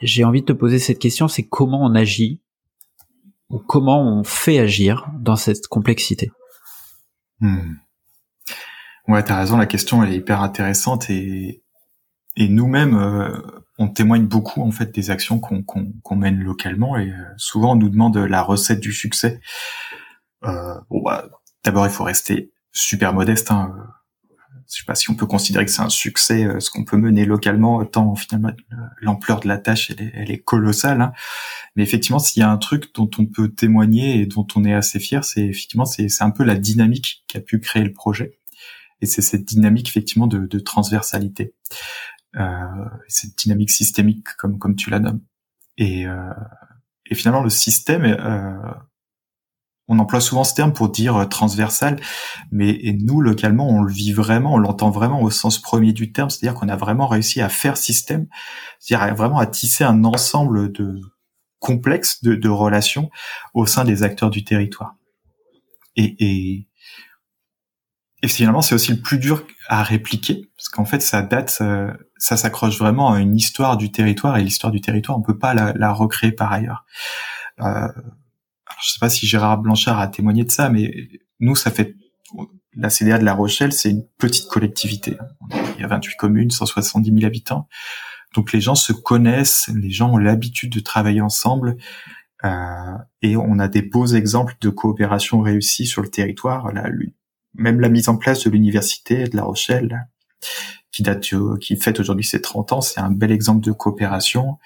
J'ai envie de te poser cette question, c'est comment on agit ou comment on fait agir dans cette complexité? Hmm. Ouais, t'as raison. La question est hyper intéressante et et nous-mêmes, euh, on témoigne beaucoup en fait des actions qu'on qu'on qu'on mène localement et euh, souvent on nous demande la recette du succès. Euh, bon, bah, d'abord il faut rester super modeste. Hein. Je sais pas si on peut considérer que c'est un succès euh, ce qu'on peut mener localement, tant finalement l'ampleur de la tâche elle est, elle est colossale. hein. Mais effectivement, s'il y a un truc dont on peut témoigner et dont on est assez fier, c'est effectivement c'est un peu la dynamique qui a pu créer le projet. Et c'est cette dynamique effectivement de, de transversalité, euh, cette dynamique systémique comme comme tu la nommes. Et, euh, et finalement le système, euh, on emploie souvent ce terme pour dire euh, transversal, mais nous localement on le vit vraiment, on l'entend vraiment au sens premier du terme, c'est-à-dire qu'on a vraiment réussi à faire système, c'est-à-dire vraiment à tisser un ensemble de complexe de, relations au sein des acteurs du territoire. Et, et, et finalement, c'est aussi le plus dur à répliquer, parce qu'en fait, ça date, ça s'accroche vraiment à une histoire du territoire, et l'histoire du territoire, on peut pas la, la recréer par ailleurs. Euh, alors, je sais pas si Gérard Blanchard a témoigné de ça, mais nous, ça fait la CDA de La Rochelle, c'est une petite collectivité. Il y a 28 communes, 170 000 habitants. Donc les gens se connaissent, les gens ont l'habitude de travailler ensemble, euh, et on a des beaux exemples de coopération réussie sur le territoire. Lui- même la mise en place de l'université de La Rochelle, qui date, euh, qui fête aujourd'hui ses 30 ans, c'est un bel exemple de coopération.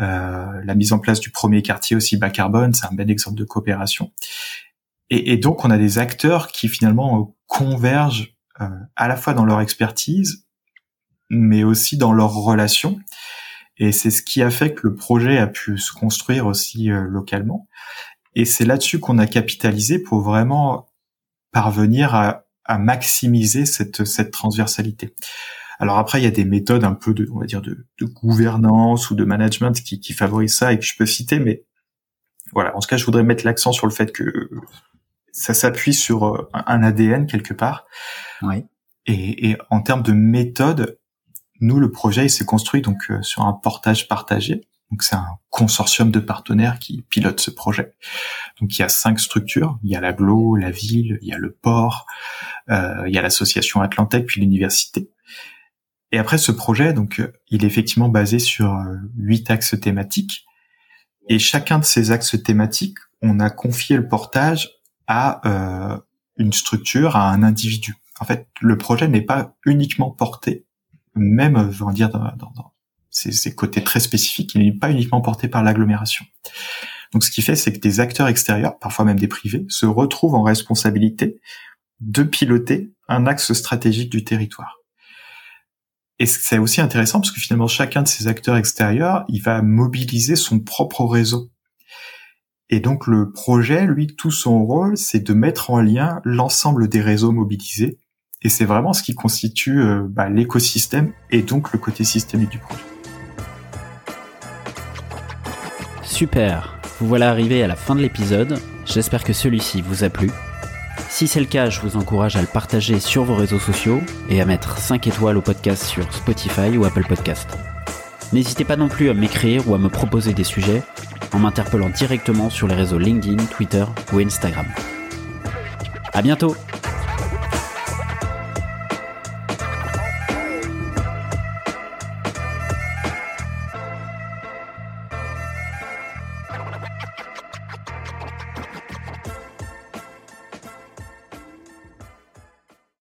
Euh, la mise en place du premier quartier aussi bas carbone, c'est un bel exemple de coopération. Et, donc on a des acteurs qui finalement convergent euh, à la fois dans leur expertise, mais aussi dans leurs relations. Et c'est ce qui a fait que le projet a pu se construire aussi euh, localement. Et c'est là-dessus qu'on a capitalisé pour vraiment parvenir à, maximiser cette transversalité. Alors après, il y a des méthodes un peu de, on va dire, de, de gouvernance ou de management qui, qui favorisent ça et que je peux citer, mais voilà. En tout cas, je voudrais mettre l'accent sur le fait que ça s'appuie sur euh, un ADN quelque part. Oui. Et, et en termes de méthode, nous, le projet, il s'est construit donc euh, sur un portage partagé. Donc c'est un consortium de partenaires qui pilote ce projet. Donc il y a cinq structures. Il y a l'aglo, la ville, il y a le port, euh, il y a l'association Atlantec, puis l'université. Et après ce projet, donc euh, il est effectivement basé sur euh, huit axes thématiques. Et chacun de ces axes thématiques, on a confié le portage à euh, une structure, à un individu. En fait, le projet n'est pas uniquement porté, même, on va dire, dans, dans, ses côtés très spécifiques, il n'est pas uniquement porté par l'agglomération. Donc, ce qui fait, c'est que des acteurs extérieurs, parfois même des privés, se retrouvent en responsabilité de piloter un axe stratégique du territoire. Et c'est aussi intéressant parce que finalement, chacun de ces acteurs extérieurs, il va mobiliser son propre réseau. Et donc, le projet, lui, tout son rôle, c'est de mettre en lien l'ensemble des réseaux mobilisés. Et c'est vraiment ce qui constitue euh, bah, l'écosystème et donc le côté systémique du projet. Super, vous voilà arrivé à la fin de l'épisode, j'espère que celui-ci vous a plu. Si c'est le cas, je vous encourage à le partager sur vos réseaux sociaux et à mettre 5 étoiles au podcast sur Spotify ou Apple Podcast. N'hésitez pas non plus à m'écrire ou à me proposer des sujets en m'interpellant directement sur les réseaux LinkedIn, Twitter ou Instagram. À bientôt